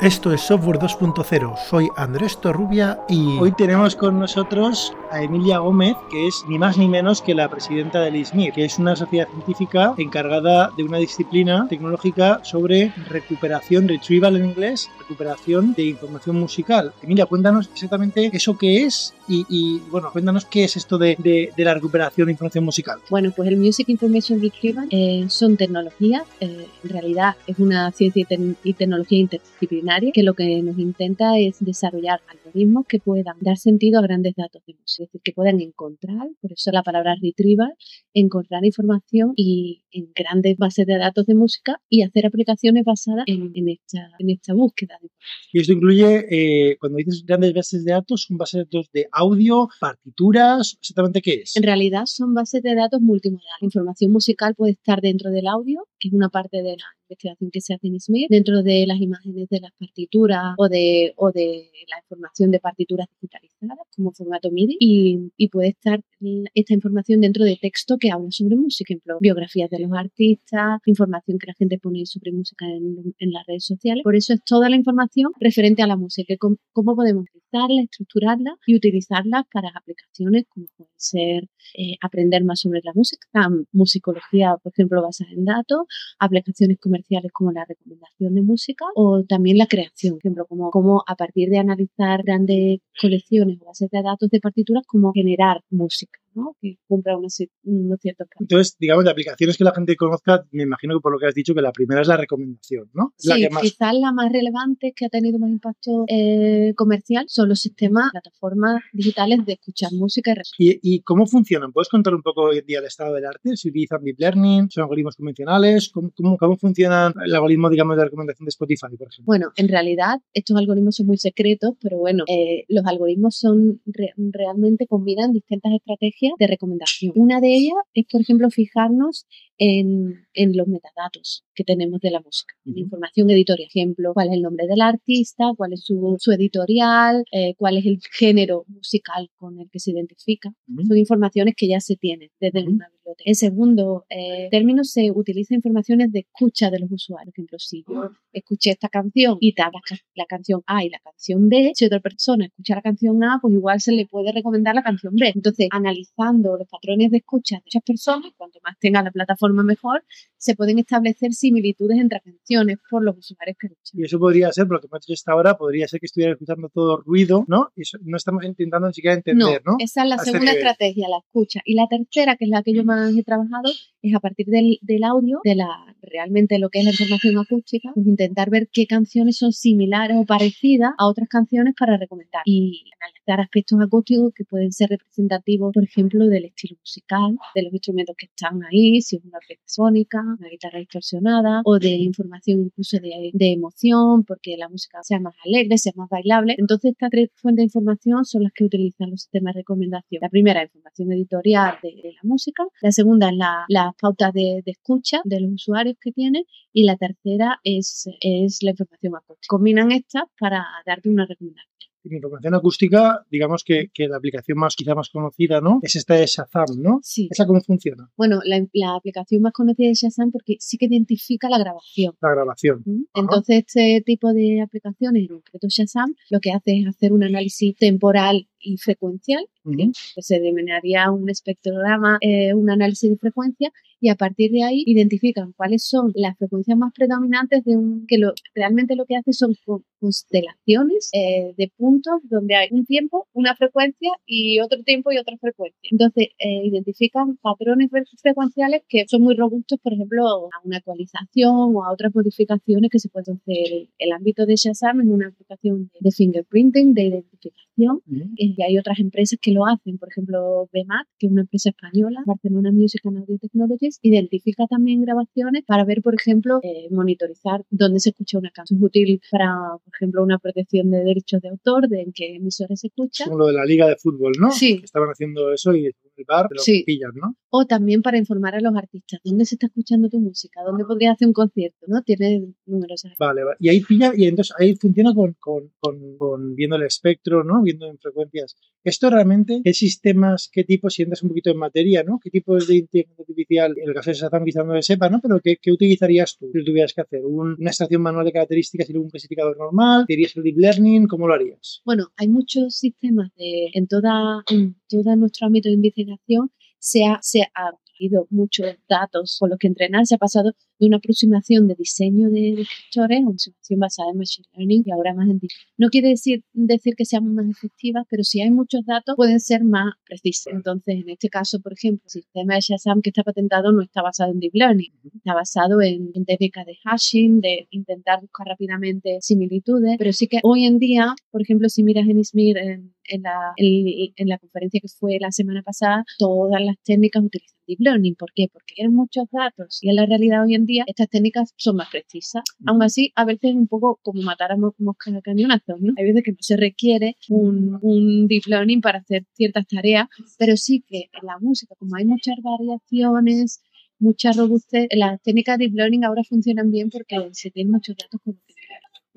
Esto es Software 2.0. Soy Andrés Torrubia y hoy tenemos con nosotros a Emilia Gómez, que es ni más ni menos que la presidenta del ISMIR, que es una sociedad científica encargada de una disciplina tecnológica sobre recuperación, retrieval en inglés, recuperación de información musical. Emilia, cuéntanos exactamente eso que es y, bueno, cuéntanos qué es esto de, de, la recuperación de información musical. Bueno, pues el Music Information Retrieval eh, son tecnologías, eh, en realidad es una ciencia y tecnología interdisciplinaria que lo que nos intenta es desarrollar algoritmos que puedan dar sentido a grandes datos de música, decir, que puedan encontrar, por eso la palabra retrieval, encontrar información y en grandes bases de datos de música y hacer aplicaciones basadas en, esta, en esta búsqueda. Y esto incluye, eh, cuando dices grandes bases de datos, son bases de datos de audio, partituras, exactamente qué es. En realidad son bases de datos multimodal. La información musical puede estar dentro del audio, que es una parte de la investigación que se hace en Smith, dentro de las imágenes de las partituras o de, o de la información de partituras digitalizadas como formato MIDI y, y puede estar esta información dentro de texto que habla sobre música, ejemplo, biografías de los artistas, información que la gente pone sobre música en, en las redes sociales. Por eso es toda la información referente a la música, cómo, cómo podemos utilizarla, estructurarla y utilizarla para aplicaciones como pueden ser eh, aprender más sobre la música, musicología, por ejemplo, basada en datos, aplicaciones comerciales como la recomendación de música o también la creación, por ejemplo, como, como a partir de analizar grandes colecciones o bases de datos de partituras, como generar música que cumpla unos, ciertos Entonces, digamos, de aplicaciones que la gente conozca, me imagino que por lo que has dicho, que la primera es la recomendación, ¿no? sí, quizás la más relevante que ha tenido más impacto eh, comercial son los sistemas, plataformas digitales de escuchar música y, ¿Y, cómo funcionan? ¿Puedes contar un poco hoy en día el estado del arte? ¿Se utilizan deep learning? ¿Son algoritmos convencionales? ¿Cómo, cómo, cómo funcionan el algoritmo, digamos, de recomendación de Spotify, por ejemplo? Bueno, en realidad estos algoritmos son muy secretos, pero bueno, eh, los algoritmos son realmente combinan distintas estrategias de recomendación. Una de ellas es, por ejemplo, fijarnos en, en los metadatos que tenemos de la música, información editorial. Ejemplo, cuál es el nombre del artista, cuál es su, su editorial, eh, cuál es el género musical con el que se identifica. Son informaciones que ya se tienen desde una biblioteca. En segundo eh, término, se utiliza informaciones de escucha de los usuarios. Por ejemplo, si yo escuché esta canción y tal, la, la, canción A y la canción B, si otra persona escucha la canción A, pues igual se le puede recomendar la canción B. Entonces, analizando los patrones de escucha de muchas personas, cuanto más tenga la plataforma mejor, se pueden establecer similitudes entre canciones por los usuarios que escuchan. Y eso podría ser, por lo que hemos hecho hasta ahora, podría ser que estuvieran escuchando todo ruido, ¿no? Y no estamos intentando ni siquiera entender, ¿no? Esa es la segunda estrategia, la escucha. Y la tercera, que es la que yo más he trabajado, es a partir del, del audio, de la realmente lo que es la información acústica, pues intentar ver qué canciones son similares o parecidas a otras canciones para recomendar. Y analizar aspectos acústicos que pueden ser representativos, por ejemplo, del estilo musical, de los instrumentos que están ahí, si es una orquesta sónica, una guitarra distorsionada, o de información incluso de, de, emoción, porque la música sea más alegre, sea más bailable. Entonces, estas tres fuentes de información son las que utilizan los sistemas de recomendación. La primera, información editorial de, la música. La segunda, la, las pautas de, de, escucha de los usuarios que tienen. Y la tercera es, es la información acústica. Combinan estas para darte una recomendación en información acústica, digamos que, que, la aplicación más quizá más conocida, ¿no? Es esta de Shazam, ¿no? Sí. ¿Esa cómo funciona? Bueno, la, la, aplicación más conocida es Shazam porque sí que identifica la grabación. La grabación. Entonces, este tipo de aplicaciones, en concreto Shazam, lo que hace es hacer un análisis temporal y frecuencial, que se denominaría un espectrograma, eh, un análisis de frecuencia, y a partir de ahí identifican cuáles son las frecuencias más predominantes de un que lo, realmente lo que hace son constelaciones eh, de puntos donde hay un tiempo, una frecuencia y otro tiempo y otra frecuencia. Entonces eh, identifican patrones frecuenciales que son muy robustos, por ejemplo, a una actualización o a otras modificaciones que se pueden hacer. El ámbito de Shazam es una aplicación de fingerprinting, de identificación y hay otras empresas que lo hacen, por ejemplo, BMAT, que es una empresa española, Barcelona Music and Audio Technologies, identifica también grabaciones para ver, por ejemplo, eh, monitorizar dónde se escucha una canción. Es útil para, por ejemplo, una protección de derechos de autor, de en qué emisoras se escucha. Como lo de la liga de fútbol, ¿no? Sí. Estaban haciendo eso y flipar, te lo Sí. pillan, ¿no? O también para informar a los artistas, ¿dónde se está escuchando tu música? ¿Dónde podrías hacer un concierto? ¿no? Tiene numerosas. Vale, vale. Y ahí pilla, y entonces ahí funciona con, con, con, con viendo el espectro, ¿no? Viendo en frecuencias. Esto realmente, ¿qué sistemas, qué tipos, si entras un poquito en materia, ¿no? ¿Qué tipos de inteligencia artificial, en el caso de Shazam quizás no lo sepa, ¿no? Pero ¿qué, qué utilizarías tú si tuvieras que hacer? ¿Un- ¿Una extracción manual de características y luego un clasificador normal? ¿Te irías el deep learning? ¿Cómo lo harías? Bueno, hay muchos sistemas de, en toda en todo nuestro ámbito de investigación se ha, se habido muchos datos con los que entrenar. Se ha pasado de una aproximación de diseño de descriptores a una aproximación basada en machine learning y ahora más en deep. No quiere decir, decir que sean más efectivas, pero si hay muchos datos pueden ser más precisas. Entonces, en este caso, por ejemplo, el sistema de Shazam que está patentado no está basado en deep learning, está basado en, en técnicas de hashing, de intentar buscar rápidamente similitudes, pero sí que hoy en día, por ejemplo, si miras en ISMIR en, en la, en, en la conferencia que fue la semana pasada, todas las técnicas utilizan deep learning. ¿Por qué? Porque hay muchos datos y en la realidad hoy en día estas técnicas son más precisas. Aún así, a veces es un poco como matar a mo- moscas a cañonazos, ¿no? Hay veces que no se requiere un, un deep learning para hacer ciertas tareas, pero sí que en la música, como hay muchas variaciones, mucha robustez, las técnicas de deep learning ahora funcionan bien porque se tienen muchos datos con los que crear.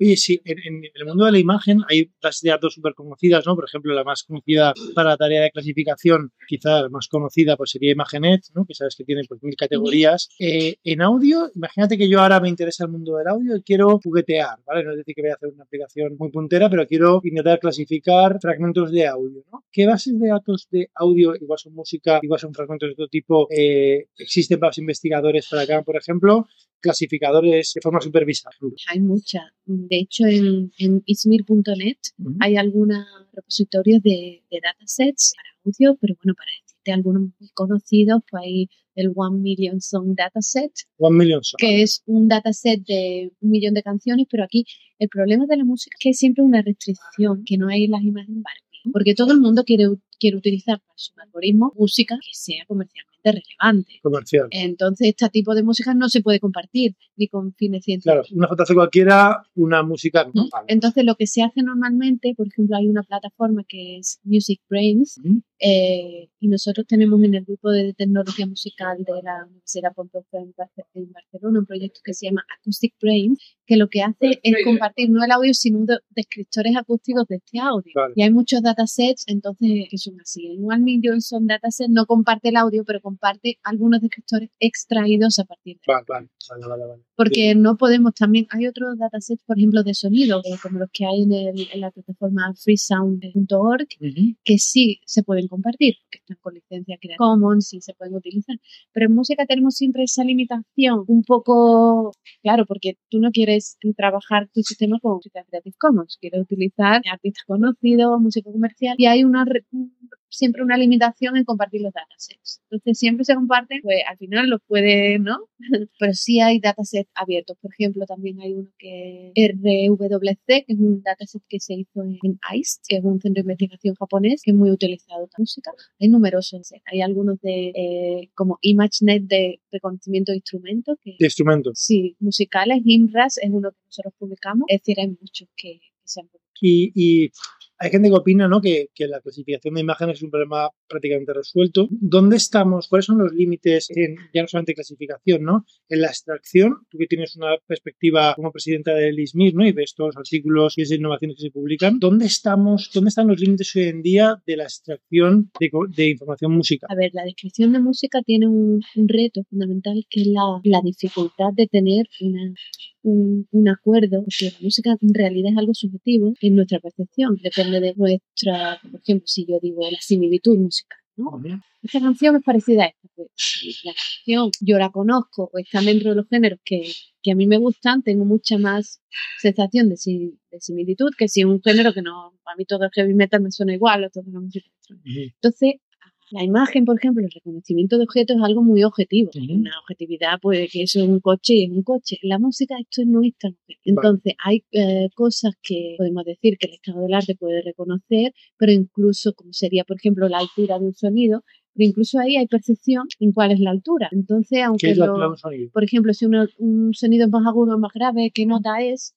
Oye, sí, en, en el mundo de la imagen hay bases de datos súper conocidas, ¿no? Por ejemplo, la más conocida para la tarea de clasificación, quizá más conocida pues sería Imagenet, ¿no? Que sabes que tiene pues mil categorías. Eh, en audio, imagínate que yo ahora me interesa el mundo del audio y quiero juguetear, ¿vale? No es decir que voy a hacer una aplicación muy puntera, pero quiero intentar clasificar fragmentos de audio, ¿no? ¿Qué bases de datos de audio, igual son música, igual son fragmentos de otro tipo, eh, existen para los investigadores para hagan, por ejemplo, clasificadores de forma supervisada? Hay muchas. De hecho, en, en ismir.net hay algunos repositorios de, de datasets para audio, pero bueno, para decirte algunos muy conocidos, pues hay el One Million Song Dataset, One Million Songs. que es un dataset de un millón de canciones, pero aquí el problema de la música es que hay siempre una restricción, que no hay las imágenes porque todo el mundo quiere, quiere utilizar para su algoritmo música que sea relevante. comercial. Entonces, este tipo de música no se puede compartir ni con fines científicos. Claro, una JC cualquiera, una música. ¿Mm? Entonces, lo que se hace normalmente, por ejemplo, hay una plataforma que es Music Brains. Eh, y nosotros tenemos en el grupo de tecnología musical de la Universidad Pompeu en Barce- en Barcelona un proyecto que se llama Acoustic Brains, que lo que hace es compartir no el audio, sino de- descriptores acústicos de este audio. Vale. Y hay muchos datasets, entonces, que son así. El One Million son datasets, no comparte el audio, pero comparte algunos descriptores extraídos a partir de Vale, vale, vale, porque no podemos también, hay otros datasets, por ejemplo, de sonido, eh, como los que hay en, el- en la plataforma freesound.org, Ujú. que sí se pueden compartir, que están con licencia Creative Commons y se pueden utilizar. Pero en música tenemos siempre esa limitación, un poco, claro, porque tú no quieres trabajar tu sistema con Creative Commons, quieres utilizar artistas conocidos, música comercial, y hay una siempre una limitación en compartir los datasets. Entonces siempre se comparten, pues al final los puede, ¿no? Pero sí hay datasets abiertos. Por ejemplo, también hay uno que es RWC, que es un dataset que se hizo en ICE, que es un centro de investigación japonés, que es muy utilizado en música. Hay numerosos. Hay algunos de eh, como ImageNet de reconocimiento de instrumentos, que De instrumentos. sí, musicales. IMRAS es uno que nosotros publicamos. Es decir, hay muchos que, que se han publicado. Y, y hay gente que opina ¿no? que, que la clasificación de imágenes es un problema prácticamente resuelto. ¿Dónde estamos? ¿Cuáles son los límites en ya no solamente clasificación, ¿no? En la extracción, tú que tienes una perspectiva como presidenta del ISMIR, ¿no? Y ves todos los artículos y esas innovaciones que se publican. ¿Dónde estamos? ¿Dónde están los límites hoy en día de la extracción de, de información musical? A ver, la descripción de música tiene un, un reto fundamental que es la, la dificultad de tener una, un, un acuerdo, porque la música en realidad es algo subjetivo en nuestra percepción, depende de nuestra, por ejemplo, si yo digo la similitud musical, ¿no? Ujú. Esta canción es parecida a esta, pues la canción yo la conozco o está dentro de los géneros que, que a mí me gustan, tengo mucha más sensación de, si- de similitud que si un género que no, a mí todo el heavy metal me suena igual o la música. Ujú. Entonces, la imagen, por ejemplo, el reconocimiento de objetos es algo muy objetivo. Una objetividad, pues que eso es un coche y es un coche. La música, esto no es tan objetivo. Entonces, hay eh, cosas que podemos decir que el estado del arte puede reconocer, pero incluso, como sería, por ejemplo, la altura de un sonido, pero incluso ahí hay percepción en cuál es la altura. Entonces, ¿Qué aunque es la altura de un sonido? por ejemplo, si uno- un sonido es más agudo o más grave, qué nota es,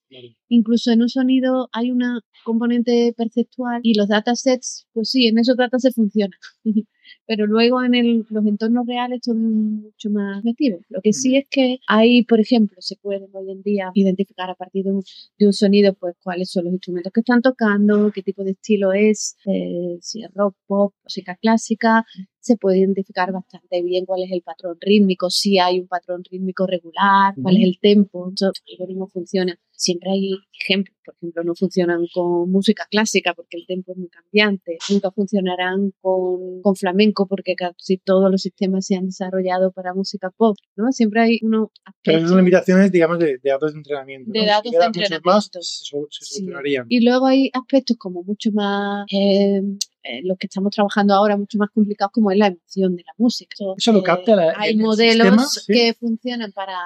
incluso en un sonido hay una componente perceptual y los datasets, pues sí, en esos datasets funciona. pero luego en el, los entornos reales todo es mucho más metido. Lo que sí es que hay, por ejemplo, se puede hoy en día identificar a partir de un, de un sonido, pues cuáles son los instrumentos que están tocando, qué tipo de estilo es, eh, si es rock, pop, música clásica, se puede identificar bastante bien cuál es el patrón rítmico, si hay un patrón rítmico regular, cuál es el tempo, el algoritmo funciona. Siempre hay ejemplos, por ejemplo, no funcionan con música clásica porque el tempo es muy cambiante, nunca funcionarán con, con flamenco porque casi todos los sistemas se han desarrollado para música pop, ¿no? Siempre hay uno... Pero son limitaciones, digamos, de, datos de entrenamiento. De datos de entrenamiento. Más, se, Y luego hay aspectos como mucho más... Eh, eh, los que estamos trabajando ahora mucho más complicados como es la emoción de la música. Eso, lo capta la, Hay modelos que funcionan para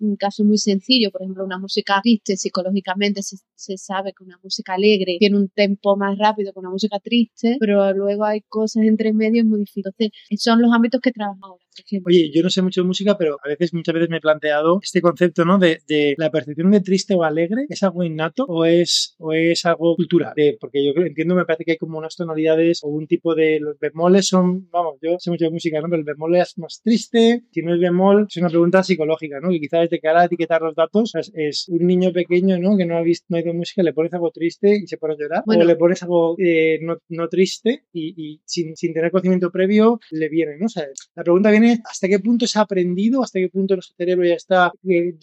un caso muy sencillo, por ejemplo, una música triste psicológicamente se, se, sabe que una música alegre tiene un tempo más rápido que una música triste, pero luego hay cosas entre medio muy difíciles. Entonces, son los ámbitos que trabajo ahora. Oye, yo no sé mucho de música, pero a veces, muchas veces me he planteado este concepto, ¿no? De, de la percepción de triste o alegre, ¿es algo innato o es, o es algo cultural? porque yo entiendo, me parece que hay como unas tonalidades o un tipo de. Los bemoles son, vamos, yo sé mucho de música, ¿no? Pero el bemol es más triste, si no es bemol, es una pregunta psicológica, ¿no? Que quizás desde que ahora etiquetar los datos es, un niño pequeño, ¿no? Que no ha visto, no ha ido música, le pones algo triste y se pone a llorar, o le pones algo eh, no, no, triste y, y sin, sin, tener conocimiento previo le viene, ¿no? O sea, la pregunta viene hasta qué punto se ha aprendido, hasta qué punto nuestro cerebro ya está eh,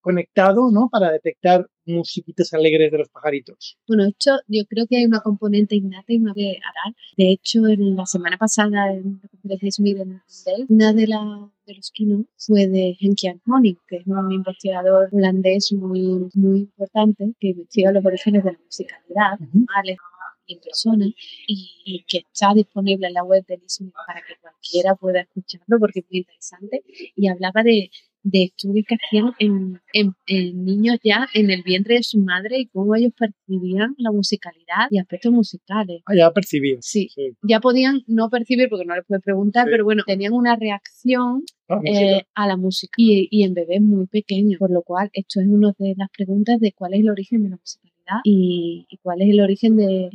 conectado, ¿no? Para detectar musiquitas alegres de los pajaritos. Bueno, esto yo creo que hay una componente innata y me voy a dar. De hecho, en la semana pasada en la conferencia de Smith en una de, la, de los keynotes fue de Henkian Honing, que es un investigador holandés muy, muy importante que investiga los orígenes de la musicalidad, uh en persona y, que está disponible en la web de Smith para que cualquiera pueda escucharlo porque es muy interesante. Y hablaba de, de estudios que hacían en, en, niños ya en el vientre de su madre y cómo ellos percibían la musicalidad y aspectos musicales. Ah, ya percibían. Sí, ya podían no percibir porque no les puedes preguntar, pero bueno, tenían una reacción ah, eh, a la música. Y, y en bebés muy pequeños, por lo cual esto es una de las preguntas de cuál es el origen de la y, cuál es el origen de,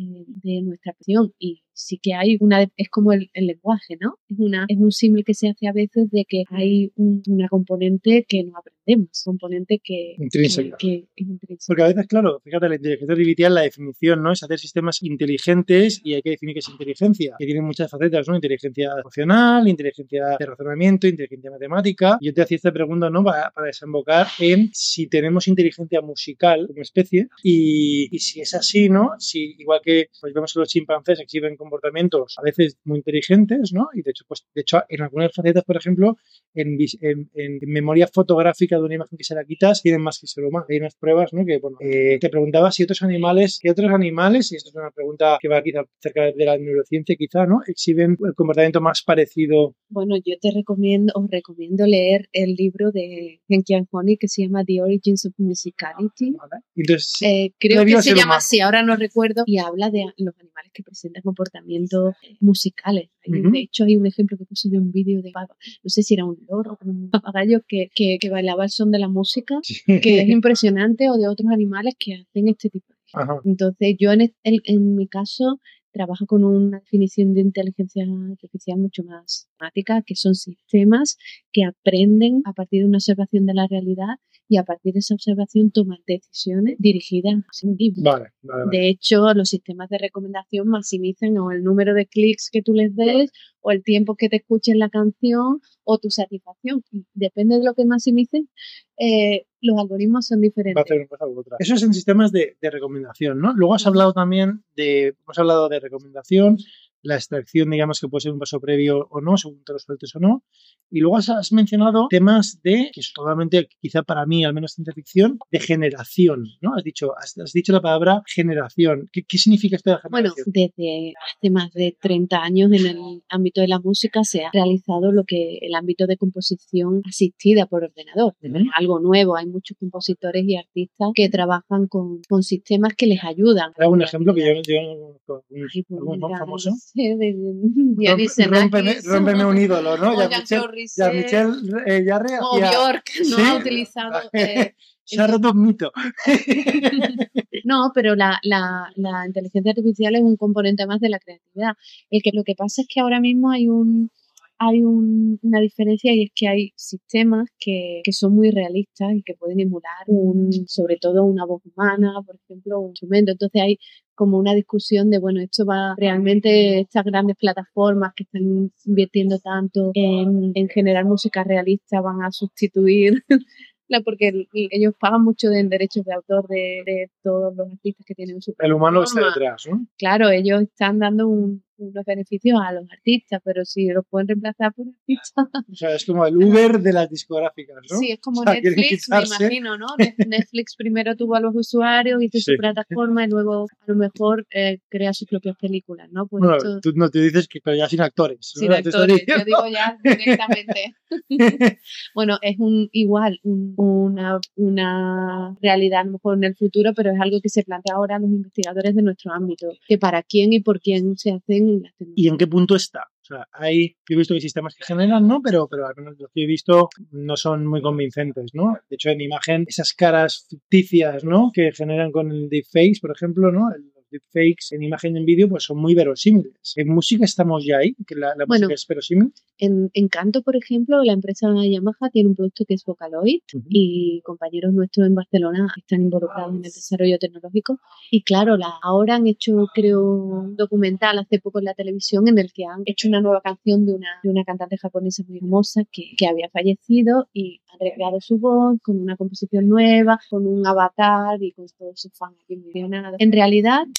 nuestra acción. Y sí que hay una, es como el, lenguaje, ¿no? Es, una, es un símil que se hace a veces de que hay una componente que no aprendemos, componente que, intrínseca. Que, es Porque a veces, claro, fíjate, la inteligencia artificial, la definición, ¿no? Es hacer sistemas inteligentes y hay que definir qué es inteligencia, que tienen muchas facetas, ¿no? Inteligencia emocional, inteligencia de razonamiento, inteligencia matemática. Yo te hacía esta pregunta, ¿no? Para, para desembocar en si tenemos inteligencia musical como especie y, y si es así, ¿no? Si igual que pues vemos que los chimpancés exhiben comportamientos a veces muy inteligentes, ¿no? Y de hecho, pues, de hecho, en algunas facetas, por ejemplo, en, en, memoria fotográfica de una imagen que se la quitas, tienen más que ser humano. Hay unas pruebas, ¿no? Que, bueno, eh, te preguntaba si otros animales, ¿qué otros animales, y esto es una pregunta que va quizá cerca de la neurociencia, quizá, ¿no? Exhiben el comportamiento más parecido. Bueno, yo te recomiendo, os recomiendo leer el libro de Henkian Honey que se llama The Origins of Musicality. Entonces, eh, creo que se llama así, ahora no recuerdo, y habla de los animales que presentan comportamientos musicales. De hecho, hay un ejemplo que puse de un vídeo de, no sé si era un loro o un papagayo que, que, bailaba el son de la música, que es impresionante, o de otros animales que hacen este tipo de Entonces, yo en, en mi caso trabajo con una definición de inteligencia artificial mucho más temática, que son sistemas que aprenden a partir de una observación de la realidad y a partir de esa observación toman decisiones dirigidas a un vale, De hecho, los sistemas de recomendación maximizan o el número de clics que tú les des o el tiempo que te escuchen la canción o tu satisfacción. depende de lo que maximicen, eh, los algoritmos son diferentes. Eso es en sistemas de, de recomendación, ¿no? Luego has hablado también de, hemos hablado de recomendación, la extracción, digamos, que puede ser un paso previo o no, según te lo sueltes o no. Y luego has, mencionado temas de, que es totalmente, quizá para mí, al menos ciencia ficción, de generación, ¿no? Has dicho, has, dicho la palabra generación. ¿Qué, significa esto de generación? Bueno, desde hace más de 30 años en el ámbito de la música se ha realizado lo que el ámbito de composición asistida por ordenador. algo nuevo, hay muchos compositores y artistas que trabajan con, con sistemas que les ayudan. ¿Hay un ejemplo que yo, yo no conozco? famoso? Rómpeme, un ídolo, ¿no? Ya ya Michelle eh, o Bjork, ¿no? Ha utilizado... Eh, se ha roto un mito. No, pero la, la, la inteligencia artificial es un componente más de la creatividad. El que, lo que pasa es que ahora mismo hay un hay un, una diferencia y es que hay sistemas que, que, son muy realistas y que pueden emular un, sobre todo una voz humana, por ejemplo, un instrumento. Entonces hay como una discusión de, bueno, esto va realmente, estas grandes plataformas que están invirtiendo tanto en, en generar música realista van a sustituir porque ellos pagan mucho en derechos de autor de, de, todos los artistas que tienen su El humano está detrás, ¿no? Claro, ellos están dando un, unos beneficios a los artistas, pero si los pueden reemplazar por artistas. O sea, es como el Uber de las discográficas, ¿no? Sí, es como o sea, Netflix, me imagino, ¿no? Netflix primero tuvo a los usuarios, hizo sí. su plataforma y luego a lo mejor eh, crea sus propias películas, ¿no? Pues bueno, esto... tú no te dices que pero ya sin actores. Sin ¿no? actores, yo digo ya directamente. bueno, es un igual, un, una, una realidad a lo mejor en el futuro, pero es algo que se plantea ahora a los investigadores de nuestro ámbito, que para quién y por quién se hacen ¿Y en qué punto está? O sea, hay, yo he visto que hay sistemas que generan, ¿no? Pero, pero al menos los que he visto no son muy convincentes, ¿no? De hecho, en imagen, esas caras ficticias, ¿no? Que generan con el deepfakes, por ejemplo, ¿no? El, fakes en imagen y en vídeo pues son muy verosímiles. En música estamos ya ahí, que la, la bueno, música es verosímil. En, en, canto, por ejemplo, la empresa Yamaha tiene un producto que es Vocaloid uh -huh. y compañeros nuestros en Barcelona están involucrados en el desarrollo tecnológico. Y claro, la, ahora han hecho, creo, un documental hace poco en la televisión en el que han hecho una nueva canción de una, de una cantante japonesa muy famosa que, que había fallecido y han recreado su voz con una composición nueva, con un avatar y con todos sus fans aquí En realidad,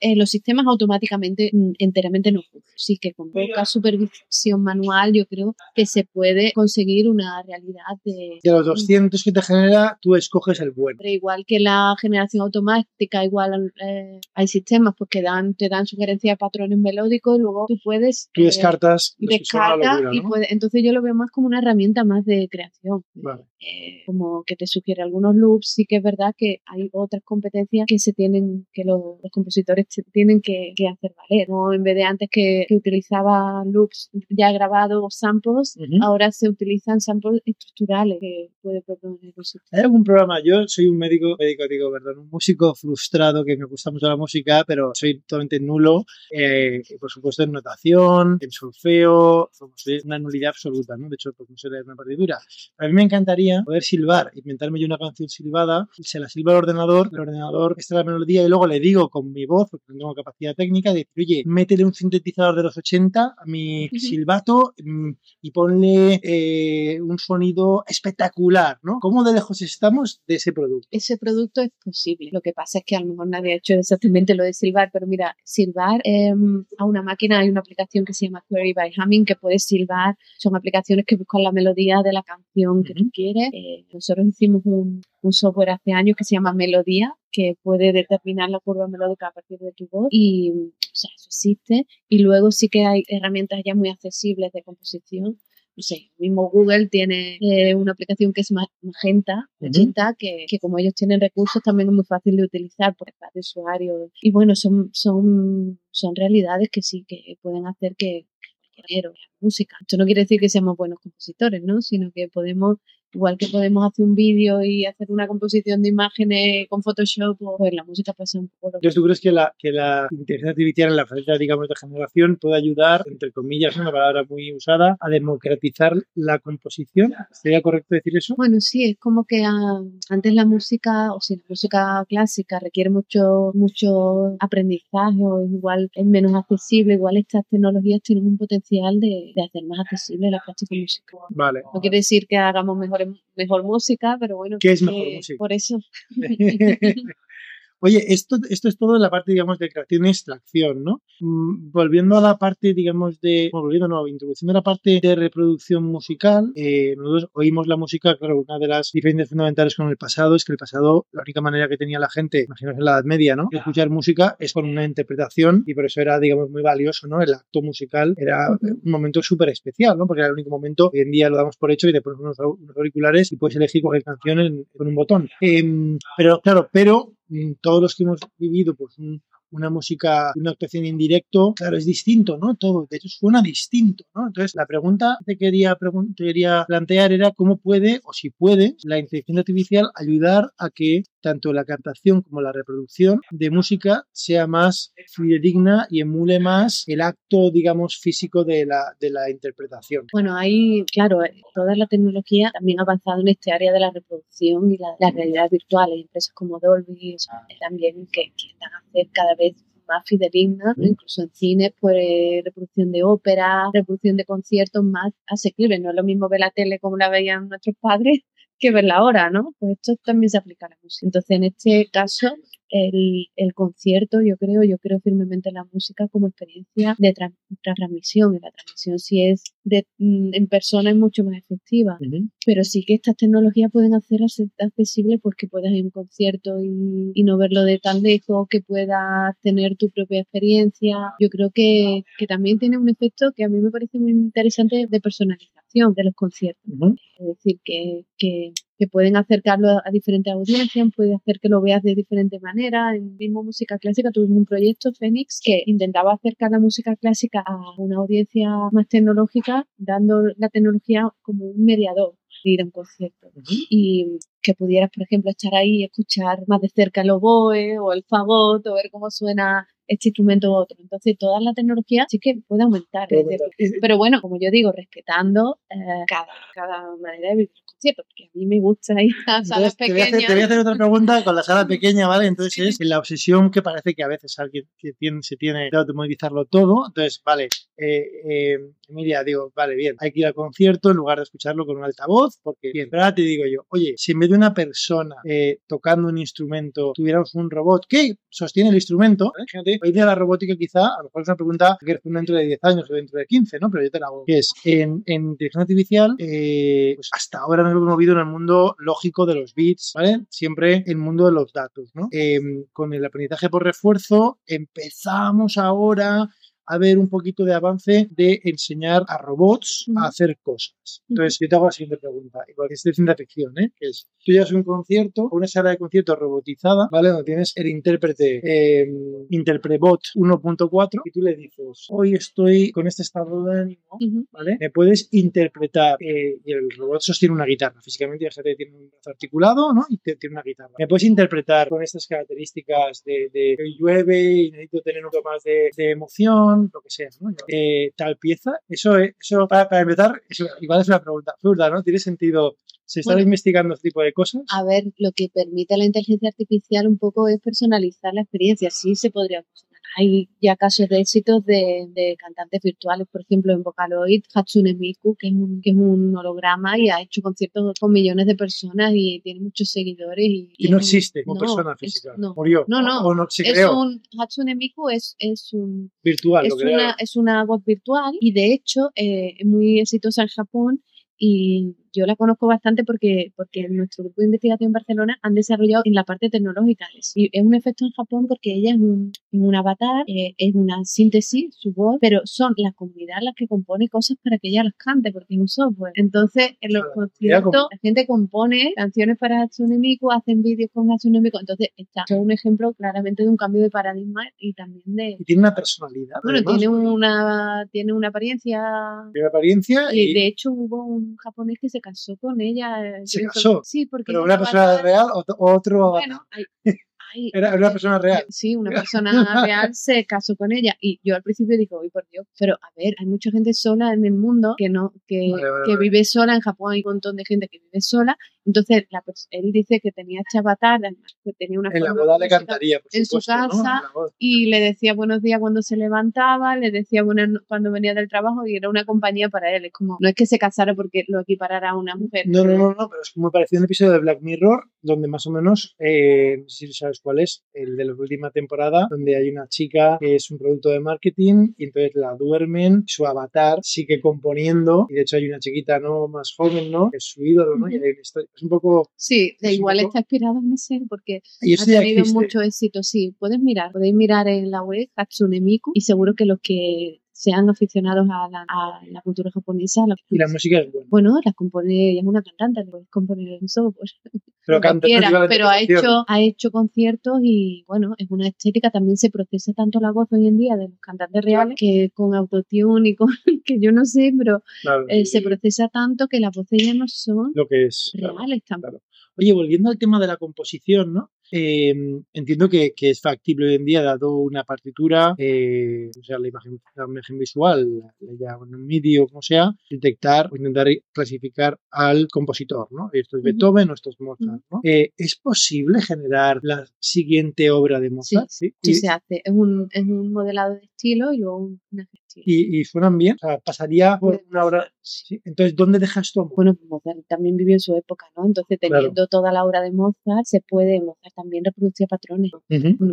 eh, los sistemas automáticamente mm, enteramente no funcionan. Sí que con poca supervisión manual yo creo que se puede conseguir una realidad de... De los 200 que te genera, tú escoges el bueno. Pero igual que la generación automática, igual eh, hay sistemas pues, que dan, te dan sugerencias de patrones melódicos y luego tú puedes... Tú descartas. Eh, descartas locura, y ¿no? puedes, entonces yo lo veo más como una herramienta más de creación. Vale. Eh, como que te sugiere algunos loops, sí que es verdad que hay otras competencias que se tienen, que los, los compositores tienen que, que, hacer valer. ¿no? En vez de antes que, que utilizaba loops ya grabados samples, uh -huh. ahora se utilizan samples estructurales que puede proponer ¿Hay algún programa? Yo soy un médico, médico digo, perdón, un músico frustrado que me gusta mucho la música, pero soy totalmente nulo, eh, por supuesto en notación, en solfeo, soy una nulidad absoluta, ¿no? De hecho, pues no sé leer una partitura. A mí me encantaría poder silbar, inventarme yo una canción silbada, se la silba al ordenador, el ordenador extrae la melodía y luego le digo con mi voz, porque no tengo capacidad técnica, de decir, oye, métele un sintetizador de los 80 a mi uh -huh. silbato mm, y ponle eh, un sonido espectacular, ¿no? ¿Cómo de lejos estamos de ese producto? Ese producto es posible. Lo que pasa es que a lo mejor nadie ha hecho exactamente lo de silbar, pero mira, silbar eh, a una máquina hay una aplicación que se llama Query by Humming que puedes silbar. Son aplicaciones que buscan la melodía de la canción que uh -huh. tú quieres. Eh, nosotros hicimos un, un software hace años que se llama Melodía, que puede determinar la curva melódica a partir de tu voz y, o sea, eso existe. Y luego sí que hay herramientas ya muy accesibles de composición. No sé, mismo Google tiene eh, una aplicación que es Magenta, Magenta uh -huh. que, que, como ellos tienen recursos también es muy fácil de utilizar por parte de usuarios. Y bueno, son, son, son realidades que sí que pueden hacer que cualquier música. Esto no quiere decir que seamos buenos compositores, ¿no? Sino que podemos igual que podemos hacer un vídeo y hacer una composición de imágenes con Photoshop, pues la música pasa un poco. Entonces, ¿tú crees que la, que la inteligencia artificial en la fase, digamos, de generación puede ayudar, entre comillas, una palabra muy usada, a democratizar la composición? ¿Sería correcto decir eso? Bueno, sí, es como que a, antes la música, o sea, la música clásica requiere mucho, mucho aprendizaje o igual es menos accesible, igual estas tecnologías tienen un potencial de, de hacer más accesible la práctica musical. Vale. No quiere decir que hagamos mejor mejor música, pero bueno. ¿Qué es mejor música? Por eso. Oye, esto, esto es todo en la parte, digamos, de creación y extracción, ¿no? Mm, volviendo a la parte, digamos, de. Bueno, volviendo, no, introduciendo la parte de reproducción musical, eh, nosotros oímos la música, claro, una de las diferencias fundamentales con el pasado es que el pasado, la única manera que tenía la gente, imaginaos en la Edad Media, ¿no? De escuchar música es con una interpretación y por eso era, digamos, muy valioso, ¿no? El acto musical era un momento súper especial, ¿no? Porque era el único momento, hoy en día lo damos por hecho y te pones unos, auriculares y puedes elegir cualquier canción en, con un botón. Eh, pero, claro, pero todos los que hemos vivido pues, un, una música, una actuación en directo, claro, es distinto, ¿no? Todo, de hecho, suena distinto, ¿no? Entonces, la pregunta que quería, quería plantear era cómo puede, o si puede, la inteligencia artificial ayudar a que tanto la captación como la reproducción de música sea más fidedigna y emule más el acto, digamos, físico de la, de la interpretación. Bueno, ahí, claro, toda la tecnología también ha avanzado en este área de la reproducción y la, realidad virtual. Hay empresas como Dolby también que, que están a hacer cada vez más fidedigna, incluso en cine, pues reproducción de ópera, reproducción de conciertos más asequibles. No es lo mismo ver la tele como la veían nuestros padres que verla ahora, ¿no? Pues esto también se aplica a la música. Entonces, en este caso, el, el, concierto, yo creo, yo creo firmemente en la música como experiencia de transmisión. Y la transmisión, si es de, mm, en persona, es mucho más efectiva. Pero sí que estas tecnologías pueden hacer accesible pues, que puedas ir a un concierto y, y, no verlo de tan lejos, que puedas tener tu propia experiencia. Yo creo que, que también tiene un efecto que a mí me parece muy interesante de de los conciertos. Es decir, que, que que pueden acercarlo a diferentes audiencias, puede hacer que lo veas de diferente manera. En mismo música clásica tuvimos un proyecto, Fénix, que intentaba acercar la música clásica a una audiencia más tecnológica, dando la tecnología como un mediador de ir a un concierto. Y que pudieras, por ejemplo, estar ahí y escuchar más de cerca el oboe o el fagot o ver cómo suena este instrumento u otro. Entonces, toda la tecnología sí que puede aumentar. Pero bueno, como yo digo, respetando eh, cada, cada manera de vivir cierto, porque a mí me gusta ir a salas pequeñas. Te voy, a hacer, otra pregunta con la sala pequeña, ¿vale? Entonces es la obsesión que parece que a veces alguien que tiene, se tiene de automatizarlo todo. Entonces, vale, eh, eh, Emilia, digo, vale, bien, hay que ir al concierto en lugar de escucharlo con un altavoz, porque bien, pero ahora te digo yo, oye, si en vez de una persona eh, tocando un instrumento tuviéramos un robot que sostiene el instrumento, ¿eh? fíjate, hoy día la robótica quizá, a lo mejor es una pregunta que responde dentro de 10 años o dentro de 15, ¿no? Pero yo te la hago. Que es, en, en inteligencia artificial, pues hasta ahora nos hemos movido en el mundo lógico de los bits, ¿vale? Siempre el mundo de los datos, ¿no? Em, con el aprendizaje por refuerzo empezamos ahora a ver un poquito de avance de enseñar a robots a hacer cosas. Entonces, yo te hago la siguiente pregunta, igual que es de ciencia ficción, ¿eh? que es, tú llevas un concierto, una sala de concierto robotizada, ¿vale? Donde tienes el intérprete eh, Interprebot 1.4 y tú le dices, hoy estoy con este estado de ánimo, ¿vale? Me puedes interpretar, eh, y el robot sostiene una guitarra, físicamente ya que tiene un brazo articulado, ¿no? Y tiene una guitarra. Me puedes interpretar con estas características de, de, llueve y necesito tener un poco más de emoción, lo que sea, ¿no? Eh, tal pieza, eso, eso para, empezar, igual es una pregunta absurda, ¿no? ¿Tiene sentido ¿Se está investigando este tipo de cosas? A ver, lo que permite la inteligencia artificial un poco es personalizar la experiencia. Sí se podría hay ya casos de éxitos de, cantantes virtuales, por ejemplo, en Vocaloid, Hatsune Miku, que es, un, que es un holograma y ha hecho conciertos con millones de personas y tiene muchos seguidores. Y, no existe como persona física. no. Murió. No, no. O no se es un, Hatsune Miku es, es un. Virtual, es, una, es una voz virtual y de hecho eh, es muy exitosa en Japón y yo la conozco bastante porque, porque en nuestro grupo de investigación en Barcelona han desarrollado en la parte tecnológica. Y es un efecto en Japón porque ella es un, un avatar, eh, es una síntesis, su voz, pero son la comunidad las que compone cosas para que ella las cante porque es un software. Entonces, en los conciertos, la gente compone canciones para Hatsune Miku, hacen vídeos con Hatsune Miku. Entonces, está es un ejemplo claramente de un cambio de paradigma y también de... Y tiene una personalidad. Bueno, tiene una, tiene una apariencia... Tiene apariencia y... De hecho, hubo un japonés que se casó con ella. ¿Se casó? Sí, porque... ¿Pero una persona real o otro? Bueno, era una persona real. Sí, una persona real se casó con ella. Y yo al principio digo, uy, por Dios, pero a ver, hay mucha gente sola en el mundo que no, que, que vive sola. En Japón hay un montón de gente que vive sola entonces, la, él dice que tenía este avatar, que tenía una en la boda le cantaría, en su casa y le decía buenos días cuando se levantaba, le decía buenas cuando venía del trabajo y era una compañía para él. Es como, no es que se casara porque lo equiparara a una mujer. No, no, no, no, pero es muy parecido a un episodio de Black Mirror donde más o menos, eh, no sé si sabes cuál es, el de la última temporada, donde hay una chica que es un producto de marketing y entonces la duermen, su avatar sigue componiendo y de hecho hay una chiquita no más joven, ¿no? Que es su ídolo, ¿no? Y hay una historia un poco... Sí, de igual está inspirado en ese porque ha tenido mucho éxito. Sí, puedes mirar, podéis mirar en la web Hatsune Miku y seguro que los que sean aficionados a la, a la cultura japonesa. La, y la música es buena. Bueno, la compone, ella es una cantante, le puedes componer un software. Pero, canta, quiera, no pero ha hecho, ha hecho conciertos y bueno, es una estética, también se procesa tanto la voz hoy en día de los cantantes reales que con autotune y con que yo no sé, pero Claro. eh, se procesa tanto que las voces ya no son lo que es. claro. reales tampoco. claro. Oye, volviendo al tema de la composición, ¿no? Eh, entiendo que, que es factible hoy en día, dado una partitura, eh, o sea, la imagen, la imagen visual, ya un vídeo, como sea, detectar o intentar clasificar al compositor, ¿no? Esto es. Beethoven o esto es Mozart, ¿no? Eh, ¿Es posible generar la siguiente obra de Mozart? Sí, Y- Sí se hace. Es un, es un modelado de estilo y luego un- una gestión. y, y suenan bien, o sea, pasaría por una obra. Sí. Entonces, ¿dónde dejas tu amor? Bueno, Mozart también vivió en su época, ¿no? Entonces, Claro. teniendo toda la obra de Mozart, se puede, Mozart también reproducía patrones.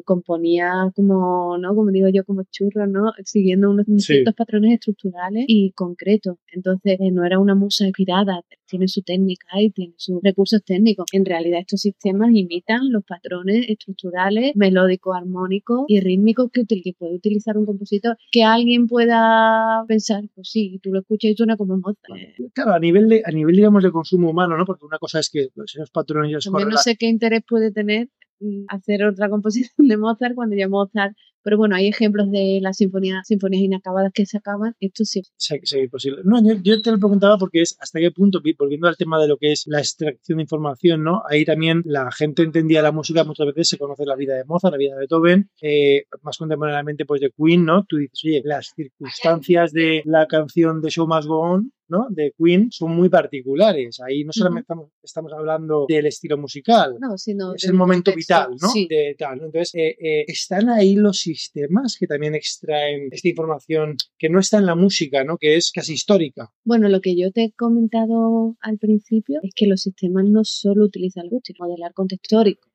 Componía como, ¿no? Como digo yo, como churros, ¿no? Siguiendo unos Sí. ciertos patrones estructurales y concretos. Entonces, eh, no era una musa inspirada, tiene su técnica y tiene sus recursos técnicos. En realidad, estos sistemas imitan los patrones estructurales, melódicos, armónicos y rítmicos que, puede utilizar un compositor. Que alguien pueda pensar, pues sí, tú lo escuchas y suena como. Eh, Claro, a nivel, de, a nivel, digamos, de consumo humano, ¿no? Porque una cosa es que los- esos patrones También no sé qué interés puede tener mm, hacer otra composición de Mozart cuando ya Mozart. Pero bueno, hay ejemplos de las sinfonías, sinfonías inacabadas que se acaban. Esto sí. Sí, sí, posible. No, yo, yo te lo preguntaba porque es hasta qué punto, vi- volviendo al tema de lo que es la extracción de información, ¿no? Ahí también la gente entendía la música, muchas veces se conoce la vida de Mozart, la vida de Beethoven, eh, más contemporáneamente pues de Queen, ¿no? Tú dices, oye, las circunstancias de la canción de Show Must Go On, ¿no? De Queen son muy particulares. Ahí no solamente estamos, estamos hablando del estilo musical, No, sino es el momento contexto. vital, ¿no? Sí. De tal, ¿no? Entonces, eh, eh, están ahí los sistemas que también extraen esta información que no está en la música, ¿no? Que es casi histórica. Bueno, lo que yo te he comentado al principio es que los sistemas no solo utilizan el gusto, modelar contexto histórico.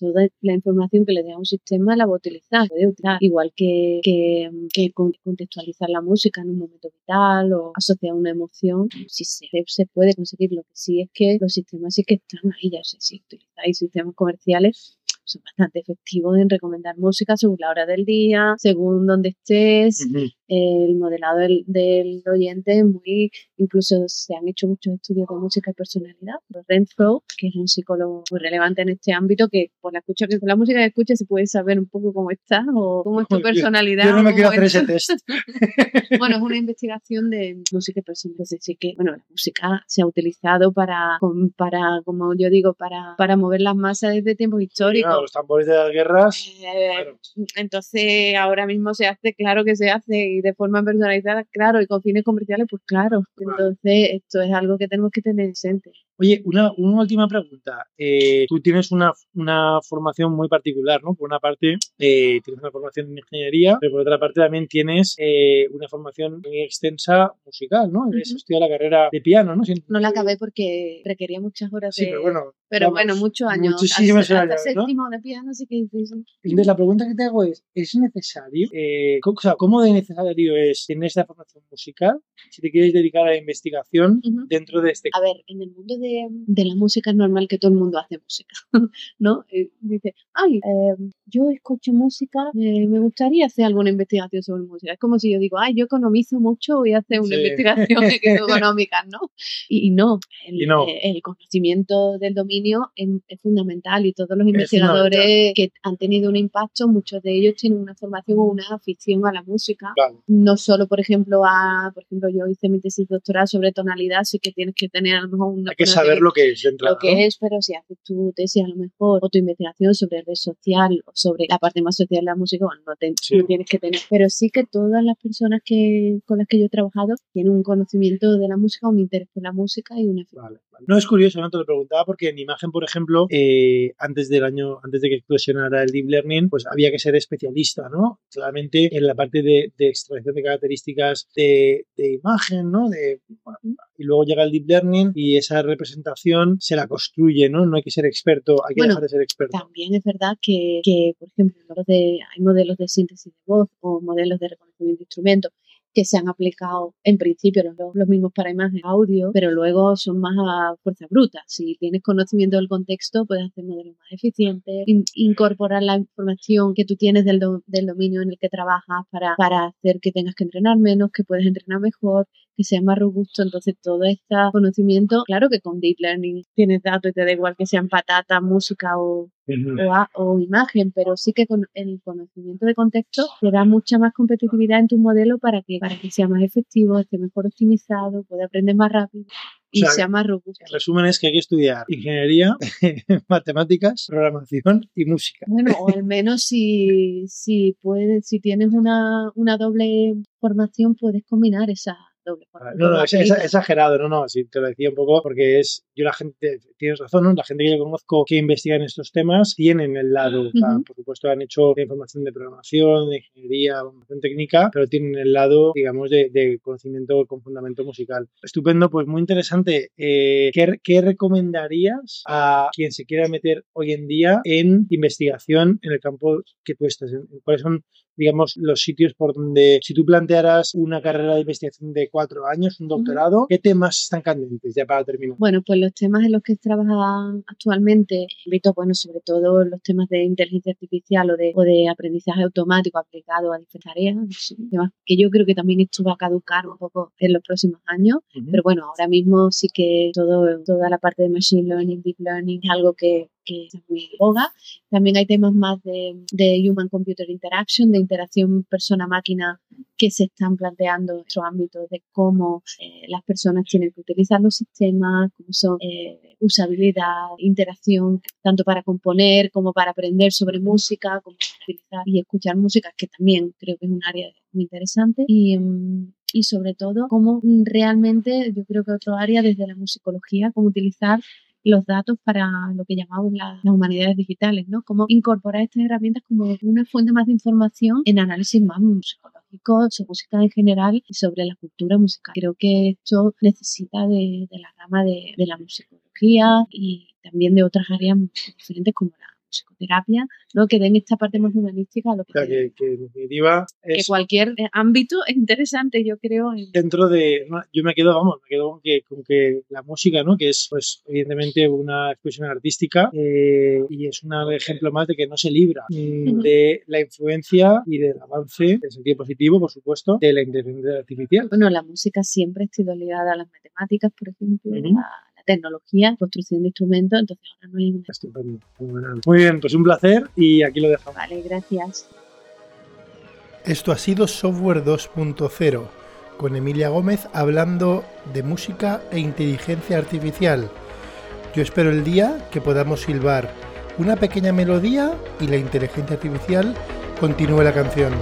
Toda la información que le dé a un sistema la va a utilizar. Puede utilizar igual que, que, que con- contextualizar la música en un momento vital o asociar una emoción. Sí se, se puede conseguir. Lo que sí es que los sistemas sí que están ahí. Ya sé si utilizáis sistemas comerciales son bastante efectivos en recomendar música según la hora del día, según donde estés, el modelado del, del oyente es muy, incluso se han hecho muchos estudios de música y personalidad. Renfro, que es un psicólogo muy relevante en este ámbito, que por la escucha que con la música que escuchas se puede saber un poco cómo estás o cómo es tu personalidad. Yo no me quiero hacer es- ese test. bueno, es una investigación de música y personalidad. Entonces sí que, bueno, la música se ha utilizado para, para como yo digo, para, para mover las masas desde tiempos históricos. Claro, los tambores de las guerras. Eh, claro. entonces, ahora mismo se hace, claro que se hace, y de forma personalizada, claro, y con fines comerciales, pues claro. Entonces, esto es algo que tenemos que tener presente. Oye, una, una última pregunta. Eh, tú tienes una, una formación muy particular, ¿no? Por una parte, eh, tienes una formación en ingeniería, pero por otra parte también tienes eh, una formación muy extensa musical, ¿no? Ujú. estudiado la carrera de piano, ¿no? Si- No la acabé porque requería muchas horas Sí, de... pero bueno. Pero vamos, bueno, muchos años. Muchísimos hasta, hasta años, ¿no? séptimo de piano, sí que hice eso. Entonces, la pregunta que te hago es, ¿es necesario? eh, ¿cómo, o sea, ¿cómo de necesario es tener esta formación musical si te quieres dedicar a la investigación Ujú. dentro de este A ver, en el mundo de, de la música es normal que todo el mundo hace música, ¿no? Eh, dice, ay, eh, yo escucho música, eh, me gustaría hacer alguna investigación sobre música. Es como si yo digo, ay, yo economizo mucho, voy a hacer una Sí. investigación económica, ¿no? Y, y no, el, Y no. eh, el conocimiento del dominio es, es fundamental y todos los Es investigadores que han tenido un impacto, muchos de ellos tienen una formación o una afición a la música Vale. no solo, por ejemplo, a, por ejemplo, yo hice mi tesis doctoral sobre tonalidad, sí que tienes que tener a lo mejor una Hay que saber lo que es de lo que ¿no? es, pero si haces tu tesis a lo mejor o tu investigación sobre red social o sobre la parte más social de la música, bueno, no, te- Sí. no tienes que tener. Pero sí que todas las personas que con las que yo he trabajado tienen un conocimiento de la música, un interés por la música y una Vale, vale. No es curioso, no te lo preguntaba porque en imagen, por ejemplo, eh, antes del año, antes de que explosionara el deep learning, pues había que ser especialista, ¿no? Claramente en la parte de, de extracción de características de, de imagen, ¿no? De, bueno, y luego llega el deep learning y esa representación se la construye, ¿no? No hay que ser experto, hay que Bueno, dejar de ser experto. También es verdad que, que, por ejemplo, de, hay modelos de síntesis de voz o modelos de reconocimiento de instrumentos que se han aplicado en principio los, los mismos para imagen, audio, pero luego son más a fuerza bruta. Si tienes conocimiento del contexto, puedes hacer modelos más eficientes, incorporar la información que tú tienes del, del dominio en el que trabajas para, para hacer que tengas que entrenar menos, que puedes entrenar mejor, que sea más robusto. Entonces, todo este conocimiento, claro que con Deep Learning tienes datos y te da igual que sean patata, música o, o, imagen, pero sí que con el conocimiento de contexto te da mucha más competitividad en tu modelo para que, para que sea más efectivo, esté mejor optimizado, pueda aprender más rápido y sea, más robusto. El resumen es que hay que estudiar ingeniería, matemáticas, programación y música. Bueno, o al menos si, si, puedes, si tienes una, una doble formación, puedes combinar esa Ah, no, no, es, exagerado, no, no, sí, te lo decía un poco porque es, yo la gente, tienes razón, ¿no? La gente que yo conozco que investiga en estos temas tienen el lado, por supuesto han hecho información de programación, de ingeniería, formación técnica, pero tienen el lado, digamos, de, conocimiento con fundamento musical. Estupendo, pues muy interesante. Eh, ¿qué, ¿Qué recomendarías a quien se quiera meter hoy en día en investigación en el campo que tú estás? ¿Cuáles son digamos, los sitios por donde, si tú plantearas una carrera de investigación de cuatro años, un doctorado, ¿qué temas están candentes ya para terminar? Bueno, pues los temas en los que trabajan actualmente, invito, bueno, sobre todo los temas de inteligencia artificial o de, o de aprendizaje automático aplicado a diferentes tareas, que yo creo que también esto va a caducar un poco en los próximos años, pero bueno, ahora mismo sí que todo, toda la parte de machine learning, deep learning es algo que, que es muy boga. También hay temas más de, de Human Computer Interaction, de interacción persona-máquina que se están planteando en nuestro ámbito de cómo eh, las personas tienen que utilizar los sistemas, cómo son eh, usabilidad, interacción, tanto para componer como para aprender sobre música, cómo utilizar y escuchar música, que también creo que es un área muy interesante. Y, mm, y sobre todo cómo realmente, yo creo que otro área desde la musicología, cómo utilizar los datos para lo que llamamos las humanidades digitales, ¿no? Cómo incorporar estas herramientas como una fuente más de información en análisis más musicológico, sobre música en general y sobre la cultura musical. Creo que esto necesita de, la rama de, de la musicología y también de otras áreas diferentes como la psicoterapia, ¿no? que den esta parte más humanística a lo que, que, que, en definitiva que cualquier ámbito es interesante, yo creo. Dentro de, yo me quedo, vamos, me quedo con que, con que la música, ¿no? que es pues evidentemente una expresión artística eh, y es un ejemplo más de que no se libra mm, de la influencia y del avance, en sentido positivo, por supuesto, de la inteligencia artificial. Bueno, la música siempre ha sido ligada a las matemáticas, por ejemplo, tecnología, construcción de instrumentos, entonces ahora no hay Estupendo. Muy bien, pues un placer y aquí lo dejamos. Vale, gracias. Esto ha sido Software 2.0 con Emilia Gómez hablando de música e inteligencia artificial. Yo espero el día que podamos silbar una pequeña melodía y la inteligencia artificial continúe la canción.